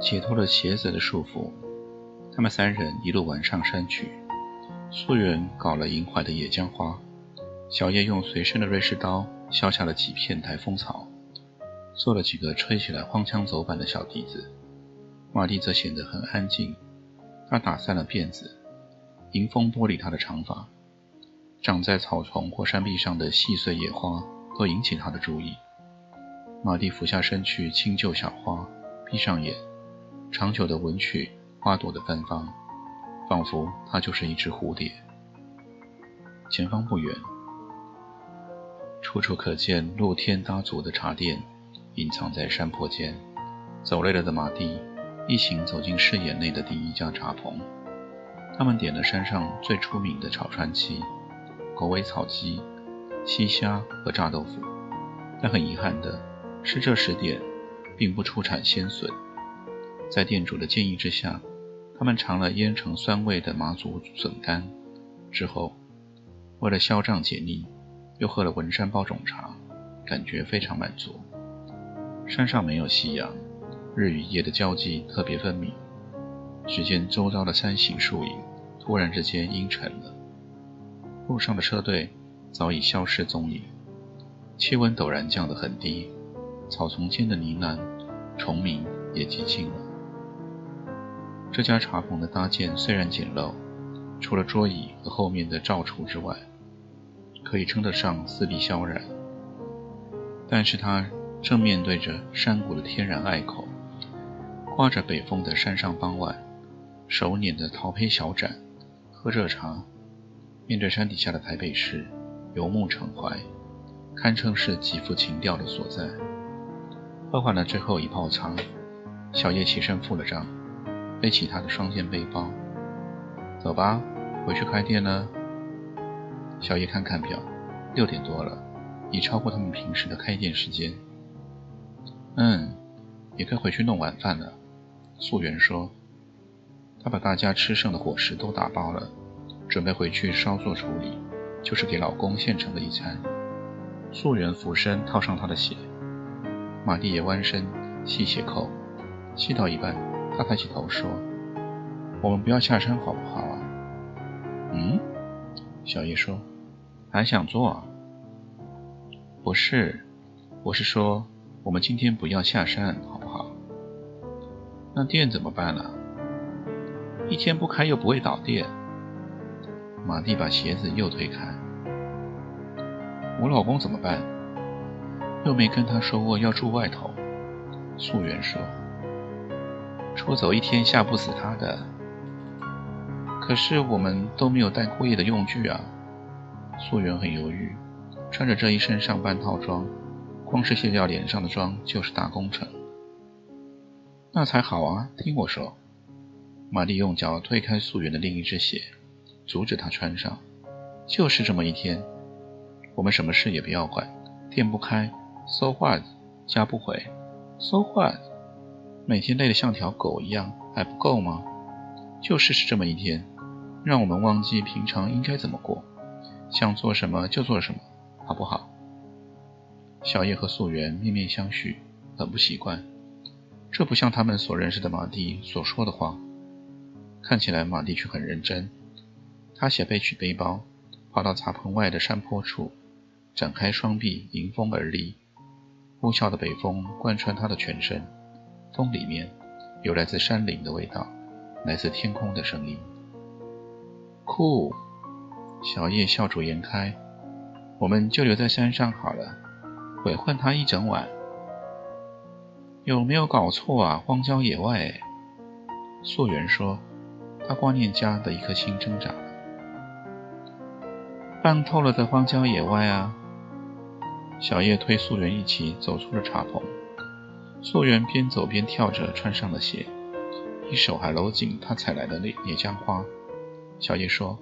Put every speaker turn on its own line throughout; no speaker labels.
解脱了鞋子的束缚，他们三人一路玩上山去。素媛搞了银怀的野姜花，小叶用随身的瑞士刀削下了几片台风草，做了几个吹起来荒腔走板的小笛子。马蒂则显得很安静，他打散了辫子，迎风拨理他的长发。长在草丛或山壁上的细碎野花都引起他的注意。马蒂俯下身去轻救小花，闭上眼。长久的闻取花朵的芬芳，仿佛它就是一只蝴蝶。前方不远，处处可见露天搭足的茶店，隐藏在山坡间。走累了的马蒂一行走进视野内的第一家茶棚，他们点了山上最出名的炒川鸡、狗尾草鸡、西虾和炸豆腐。但很遗憾的是，这时点并不出产鲜笋。在店主的建议之下，他们尝了腌成酸味的麻祖笋干，之后为了消胀解腻，又喝了文山包种茶，感觉非常满足。山上没有夕阳，日与夜的交际特别分明。只见周遭的山形树影突然之间阴沉了，路上的车队早已消失踪影，气温陡然降得很低，草丛间的呢喃、虫鸣也寂静了。这家茶棚的搭建虽然简陋，除了桌椅和后面的灶橱之外，可以称得上四壁萧然。但是它正面对着山谷的天然隘口，刮着北风的山上傍晚，手捻着桃胚小盏，喝热茶，面对山底下的台北市，游目骋怀，堪称是极富情调的所在。喝完了最后一泡茶，小叶起身付了账。背起他的双肩背包，走吧，回去开店了。小叶看看表，六点多了，已超过他们平时的开店时间。嗯，也该回去弄晚饭了。素媛说，他把大家吃剩的伙食都打包了，准备回去稍作处理，就是给老公现成的一餐。素媛俯身套上他的鞋，马蒂也弯身系鞋扣，系到一半。他抬起头说：“我们不要下山好不好啊？”“嗯。”小叶说，“还想做？”“？”“不是，我是说，我们今天不要下山好不好？”“那店怎么办呢？”“一天不开又不会倒店。”马蒂把鞋子又推开。“我老公怎么办？”“又没跟他说过要住外头。”素媛说。出走一天吓不死他的，可是我们都没有带过夜的用具啊。素媛很犹豫，穿着这一身上班套装，光是卸掉脸上的妆就是大工程。那才好啊，听我说。玛丽用脚推开素媛的另一只鞋，阻止她穿上。就是这么一天，我们什么事也不要管，店不开，so what？家不回，so what？每天累得像条狗一样，还不够吗？就试试这么一天，让我们忘记平常应该怎么过，想做什么就做什么，好不好？小叶和素媛面面相觑，很不习惯。这不像他们所认识的马蒂所说的话。看起来马蒂却很认真。他写背取背包，跑到茶棚外的山坡处，展开双臂迎风而立。呼啸的北风贯穿他的全身。风里面有来自山林的味道，来自天空的声音。酷，小叶笑逐颜开。我们就留在山上好了，鬼混他一整晚。有没有搞错啊？荒郊野外。素媛说：“她挂念家的一颗心挣扎，半透了的荒郊野外啊。”小叶推素媛一起走出了茶棚，素媛边走边跳着穿上了鞋，一手还搂紧她采来的那野姜花。小叶说：“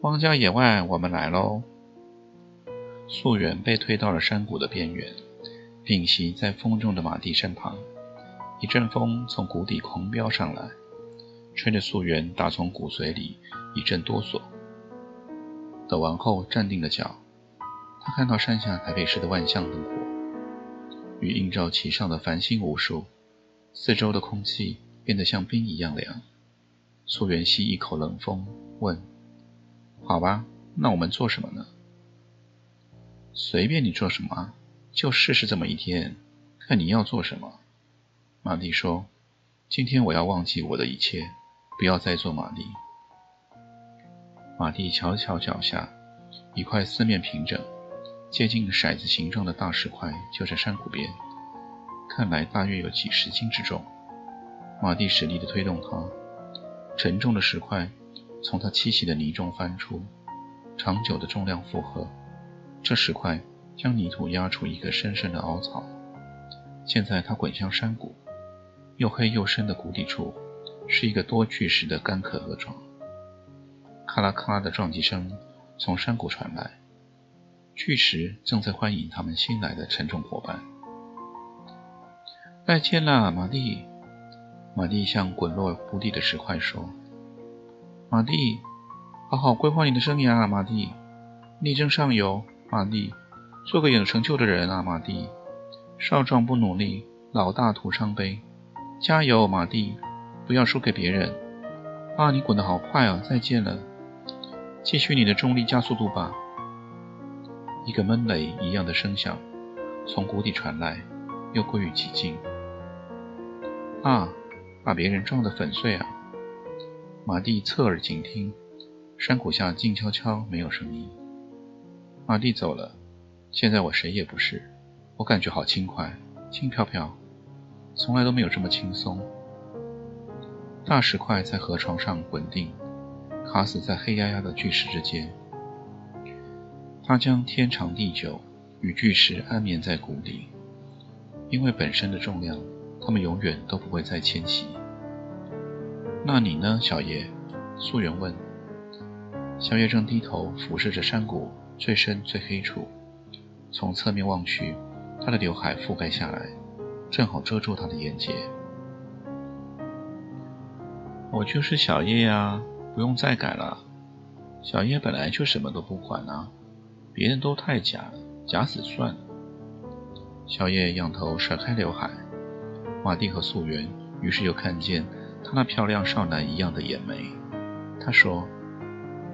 荒郊野外，我们来喽。”素媛被推到了山谷的边缘，屏息在风中的马蒂身旁。一阵风从谷底狂飙上来，吹着素媛打从骨髓里一阵哆嗦。走完后，站定了脚。他看到山下台北市的万象灯火与映照其上的繁星无数，四周的空气变得像冰一样凉。素媛吸一口冷风，问：“好吧，那我们做什么呢？”“随便你做什么，就试试这么一天，看你要做什么。”玛丽说：“今天我要忘记我的一切，不要再做玛丽。”玛丽瞧瞧脚下一块四面平整。接近骰子形状的大石块就在山谷边，看来大约有几十斤之重。马蒂使力地推动它，沉重的石块从它栖息的泥中翻出。长久的重量负荷，这石块将泥土压出一个深深的凹槽。现在它滚向山谷，又黑又深的谷底处是一个多巨石的干涸河床。咔啦咔啦的撞击声从山谷传来。巨石正在欢迎他们新来的沉重伙伴。再见了，马蒂。马蒂向滚落谷底的石块说：“马蒂，好好规划你的生涯啊，马蒂，力争上游，马蒂，做个有成就的人啊，马蒂。少壮不努力，老大徒伤悲。加油，马蒂，不要输给别人。啊，你滚得好快啊！再见了，继续你的重力加速度吧。”一个闷雷一样的声响从谷底传来，又归于寂静。啊！把别人撞得粉碎啊！马蒂侧耳静听，山谷下静悄悄，没有声音。马蒂走了，现在我谁也不是，我感觉好轻快，轻飘飘，从来都没有这么轻松。大石块在河床上滚定，卡死在黑压压的巨石之间。他将天长地久与巨石安眠在谷底，因为本身的重量，他们永远都不会再迁徙。那你呢，小叶？素媛问。小叶正低头俯视着山谷最深最黑处，从侧面望去，他的刘海覆盖下来，正好遮住他的眼睫。我就是小叶呀，不用再改了。小叶本来就什么都不管啊。别人都太假，假死算了。小叶仰头甩开刘海，马蒂和素媛于是又看见他那漂亮少男一样的眼眉。他说：“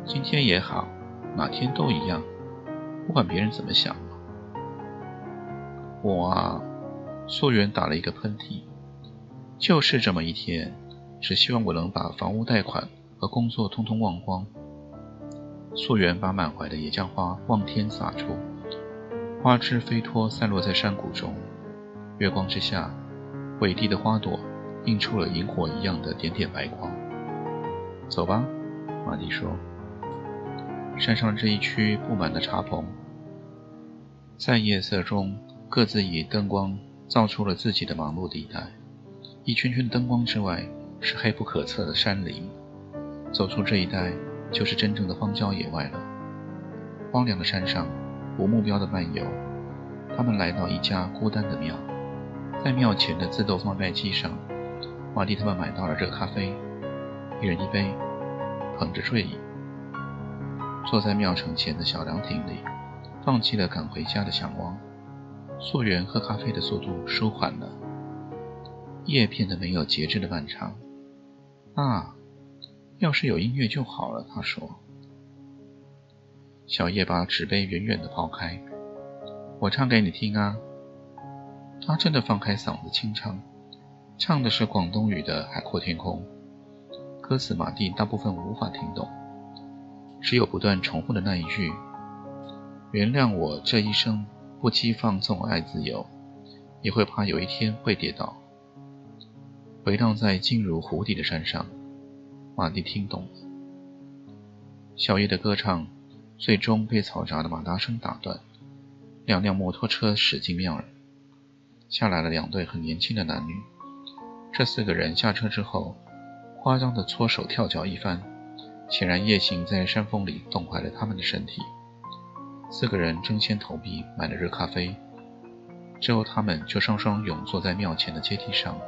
今天也好，哪天都一样，不管别人怎么想。”我啊，素媛打了一个喷嚏，就是这么一天，只希望我能把房屋贷款和工作通通忘光。素媛把满怀的野姜花望天撒出，花枝飞脱，散落在山谷中。月光之下，伟地的花朵映出了萤火一样的点点白光。走吧，马蒂说。山上这一区布满了茶棚，在夜色中各自以灯光造出了自己的忙碌地带。一圈圈灯光之外是黑不可测的山林。走出这一带。就是真正的荒郊野外了。荒凉的山上，无目标的漫游。他们来到一家孤单的庙，在庙前的自动贩卖机上，马蒂他们买到了热咖啡，一人一杯，捧着睡意，坐在庙城前的小凉亭里，放弃了赶回家的向往。素媛喝咖啡的速度舒缓了，夜变得没有节制的漫长。啊！要是有音乐就好了，他说。小叶把纸杯远远地抛开，我唱给你听啊。他真的放开嗓子清唱，唱的是广东语的《海阔天空》，歌词马蒂大部分无法听懂，只有不断重复的那一句：“原谅我这一生不羁放纵爱自由，也会怕有一天会跌倒。”回荡在静如湖底的山上。马蒂听懂了，小叶的歌唱最终被嘈杂的马达声打断。两辆摩托车驶进庙儿，下来了两对很年轻的男女。这四个人下车之后，夸张的搓手跳脚一番，显然夜行在山峰里冻坏了他们的身体。四个人争先投币买了热咖啡，之后他们就双双拥坐在庙前的阶梯上，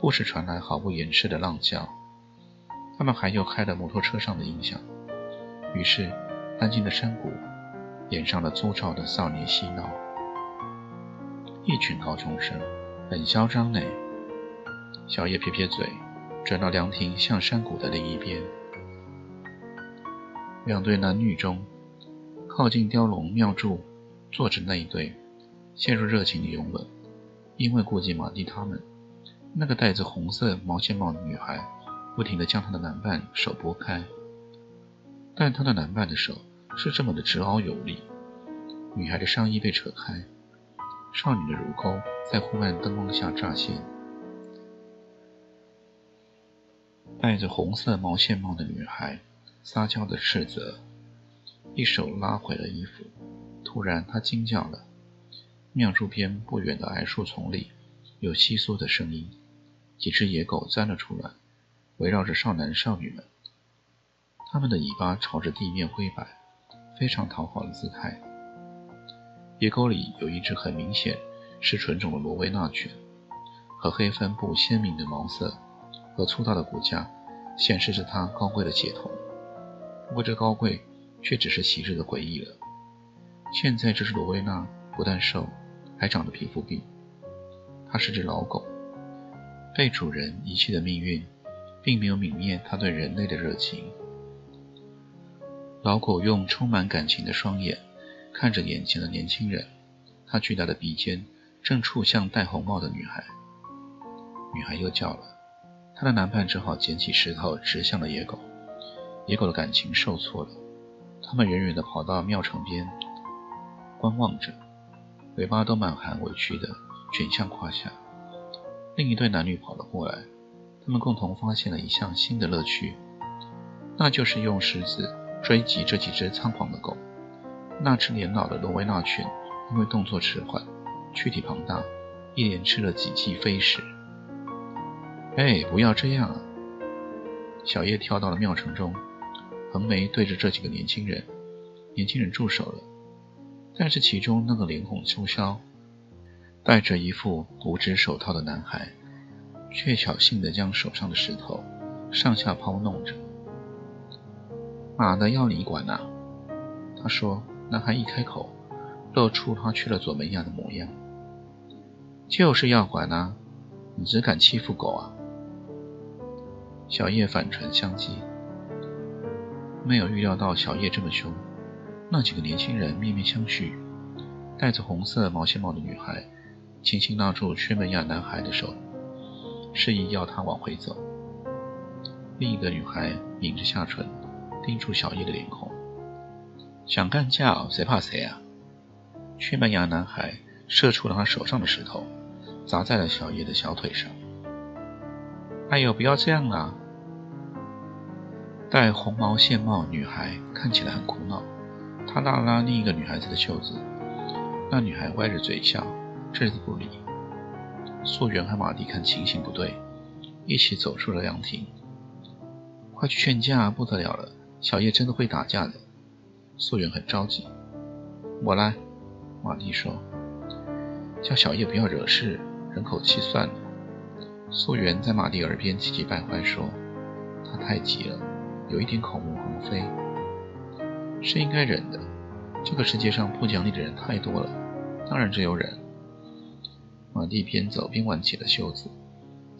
不时传来毫不掩饰的浪叫。他们还有开了摩托车上的音响，于是安静的山谷演上了粗糙的少年嬉闹。一群高中生，很嚣张呢。小叶撇撇嘴，转到凉亭向山谷的另一边。两对男女中，靠近雕龙庙柱坐着那一对，陷入热情的拥吻。因为顾忌马蒂他们，那个戴着红色毛线帽的女孩。不停地将他的男伴手拨开，但他的男伴的手是这么的直凹有力。女孩的上衣被扯开，少女的乳沟在昏暗灯光下乍现。戴着红色毛线帽的女孩撒娇的斥责，一手拉回了衣服。突然，她惊叫了。庙柱边不远的矮树丛里有窸窣的声音，几只野狗钻了出来。围绕着少男少女们，他们的尾巴朝着地面挥摆，非常讨好的姿态。野沟里有一只很明显是纯种的罗威纳犬，和黑帆布鲜明的毛色和粗大的骨架显示着它高贵的血统。不过这高贵却只是昔日的回忆了。现在这只罗威纳不但瘦，还长着皮肤病。它是只老狗，被主人遗弃的命运。并没有泯灭他对人类的热情。老狗用充满感情的双眼看着眼前的年轻人，他巨大的鼻尖正触向戴红帽的女孩。女孩又叫了，她的男伴只好捡起石头直向了野狗。野狗的感情受挫了，他们远远地跑到庙城边观望着，尾巴都满含委屈的卷向胯下。另一对男女跑了过来。他们共同发现了一项新的乐趣，那就是用石子追击这几只仓皇的狗。那只年老的罗威纳犬因为动作迟缓、躯体庞大，一连吃了几记飞石。哎，不要这样啊！小叶跳到了庙城中，横眉对着这几个年轻人。年轻人住手了，但是其中那个脸孔粗削、戴着一副五指手套的男孩。却小心地将手上的石头上下抛弄着。妈的，要你管呐！他说。男孩一开口，露出他去了左门牙的模样。就是要管啊！你只敢欺负狗啊！小叶反唇相讥。没有预料到小叶这么凶。那几个年轻人面面相觑。戴着红色毛线帽的女孩轻轻拉住缺门牙男孩的手。示意要他往回走。另一个女孩抿着下唇，盯住小叶的脸孔。想干架，谁怕谁啊！缺门牙男孩射出了他手上的石头，砸在了小叶的小腿上。哎呦，不要这样啊！戴红毛线帽女孩看起来很苦恼，她拉了拉另一个女孩子的袖子。那女孩歪着嘴笑，置之不理。素媛和马蒂看情形不对，一起走出了凉亭。快去劝架！不得了了，小叶真的会打架的。素媛很着急。我来，马蒂说。叫小叶不要惹事，忍口气算了。素媛在马蒂耳边气急败坏说：“他太急了，有一点口沫横飞，是应该忍的。这个世界上不讲理的人太多了，当然只有忍。”马蒂边走边挽起了袖子，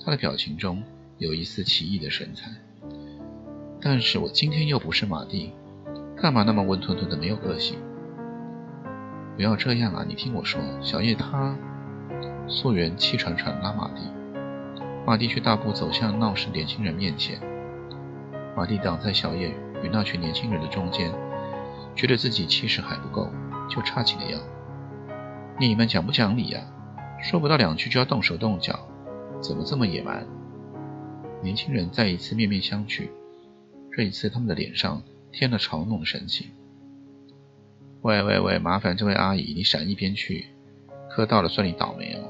他的表情中有一丝奇异的神采。但是我今天又不是马蒂，干嘛那么温吞吞的没有个性？不要这样啊！你听我说，小叶他……素媛气喘喘拉马蒂，马蒂却大步走向闹事年轻人面前。马蒂挡在小叶与那群年轻人的中间，觉得自己气势还不够，就叉起了腰：“你们讲不讲理呀？”说不到两句就要动手动脚，怎么这么野蛮？年轻人再一次面面相觑，这一次他们的脸上添了嘲弄的神情。喂喂喂，麻烦这位阿姨，你闪一边去，磕到了算你倒霉哦。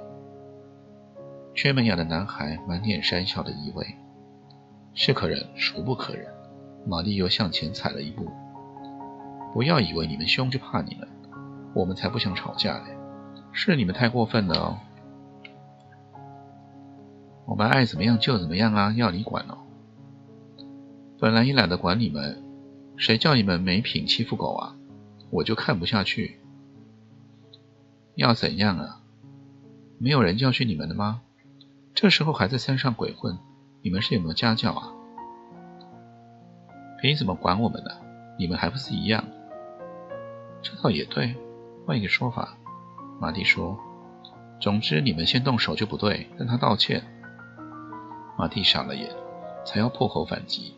缺门牙的男孩满脸讪笑的意味，是可忍孰不可忍。玛丽又向前踩了一步。不要以为你们凶就怕你们，我们才不想吵架嘞，是你们太过分了哦。我们爱怎么样就怎么样啊，要你管哦。本来也懒得管你们，谁叫你们没品欺负狗啊？我就看不下去。要怎样啊？没有人教训你们的吗？这时候还在山上鬼混，你们是有没有家教啊？凭什么管我们呢？你们还不是一样？这倒也对，换一个说法，马蒂说：“总之你们先动手就不对，让他道歉。”马蒂傻了眼，才要破口反击，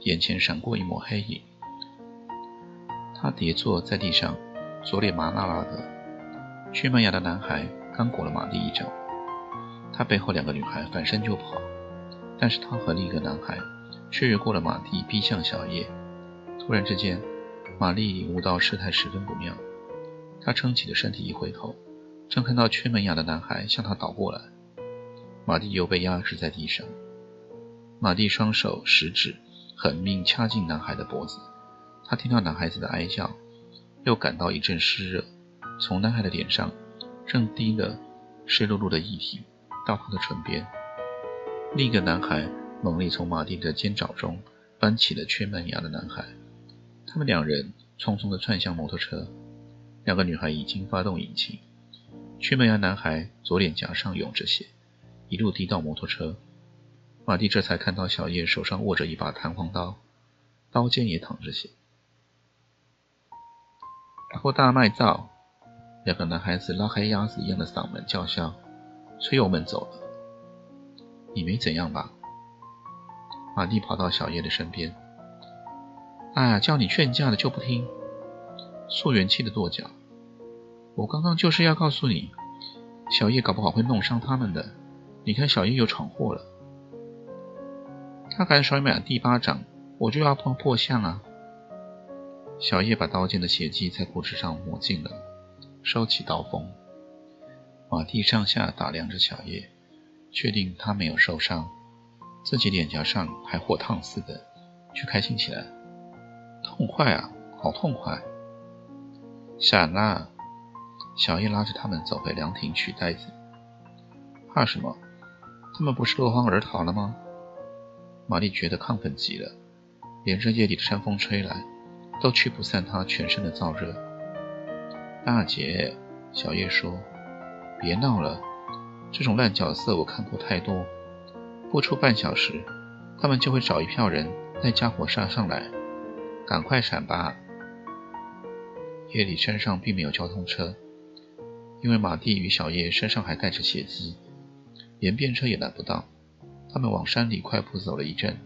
眼前闪过一抹黑影。他跌坐在地上，左脸麻辣辣的。缺门牙的男孩刚裹了马蒂一脚，他背后两个女孩反身就跑，但是他和另一个男孩却越过了马蒂，逼向小叶。突然之间，玛丽领悟到事态十分不妙，他撑起的身体一回头，正看到缺门牙的男孩向他倒过来。马蒂又被压制在地上，马蒂双手食指狠命掐进男孩的脖子。他听到男孩子的哀叫，又感到一阵湿热，从男孩的脸上正滴了湿漉漉的液体到他的唇边。另一个男孩猛力从马蒂的肩爪中搬起了缺门牙的男孩。他们两人匆匆地窜向摩托车，两个女孩已经发动引擎。缺门牙男孩左脸颊上涌着血。一路滴到摩托车，马蒂这才看到小叶手上握着一把弹簧刀，刀尖也淌着血。破大麦灶！两个男孩子拉开鸭子一样的嗓门叫嚣，催我们走了。你没怎样吧？马蒂跑到小叶的身边。哎呀，叫你劝架的就不听，溯源气的跺脚。我刚刚就是要告诉你，小叶搞不好会弄伤他们的。你看，小叶又闯祸了。他敢甩马蒂巴掌，我就要碰破相啊！小叶把刀尖的血迹在裤子上抹净了，收起刀锋。马蒂上下打量着小叶，确定他没有受伤，自己脸颊上还火烫似的，却开心起来。痛快啊，好痛快！闪啦！小叶拉着他们走回凉亭取袋子。怕什么？他们不是落荒而逃了吗？玛丽觉得亢奋极了，连着夜里的山风吹来，都驱不散她全身的燥热。大姐，小叶说：“别闹了，这种烂角色我看过太多。不出半小时，他们就会找一票人带家伙杀上来，赶快闪吧！”夜里山上并没有交通车，因为马蒂与小叶身上还带着血迹。连便车也拦不到，他们往山里快步走了一阵。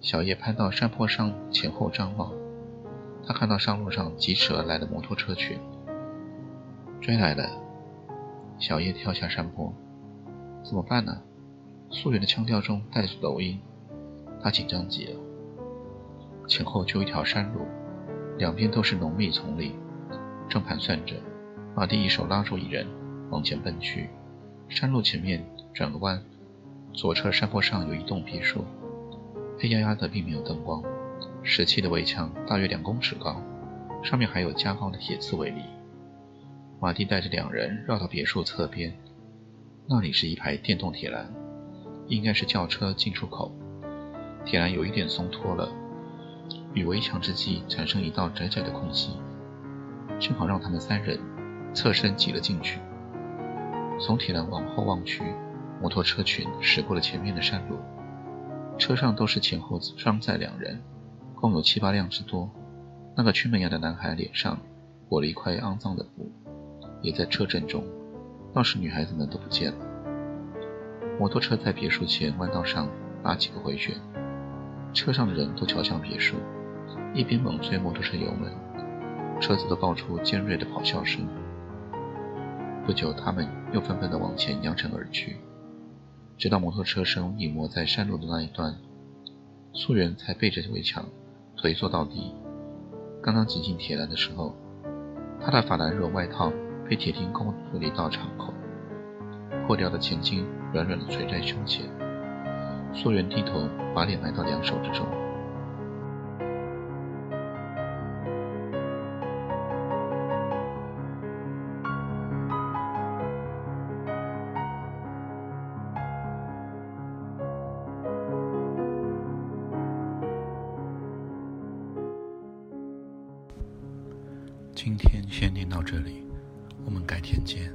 小叶攀到山坡上，前后张望，他看到上路上疾驰而来的摩托车群，追来了。小叶跳下山坡，怎么办呢？素媛的腔调中带着抖音，他紧张极了。前后就一条山路，两边都是浓密丛林，正盘算着，马蒂一手拉住一人，往前奔去。山路前面转个弯，左侧山坡上有一栋别墅，黑压压的，并没有灯光。石砌的围墙大约两公尺高，上面还有加高的铁刺围篱。马蒂带着两人绕到别墅侧边，那里是一排电动铁栏，应该是轿车进出口。铁栏有一点松脱了，与围墙之际产生一道窄窄的空隙，正好让他们三人侧身挤了进去。从铁栏往后望去，摩托车群驶过了前面的山路，车上都是前后装载两人，共有七八辆之多。那个缺门牙的男孩脸上裹了一块肮脏的布，也在车阵中，倒是女孩子们都不见了。摩托车在别墅前弯道上拉几个回旋，车上的人都瞧向别墅，一边猛催摩托车油门，车子都爆出尖锐的咆哮声。不久，他们又纷纷地往前扬尘而去。直到摩托车声隐没在山路的那一段，素媛才背着围墙，颓坐到底。刚刚挤进铁栏的时候，她的法兰绒外套被铁钉勾出了一道敞口，破掉的前襟软软的垂在胸前。素媛低头，把脸埋到两手之中。今天先念到这里，我们改天见。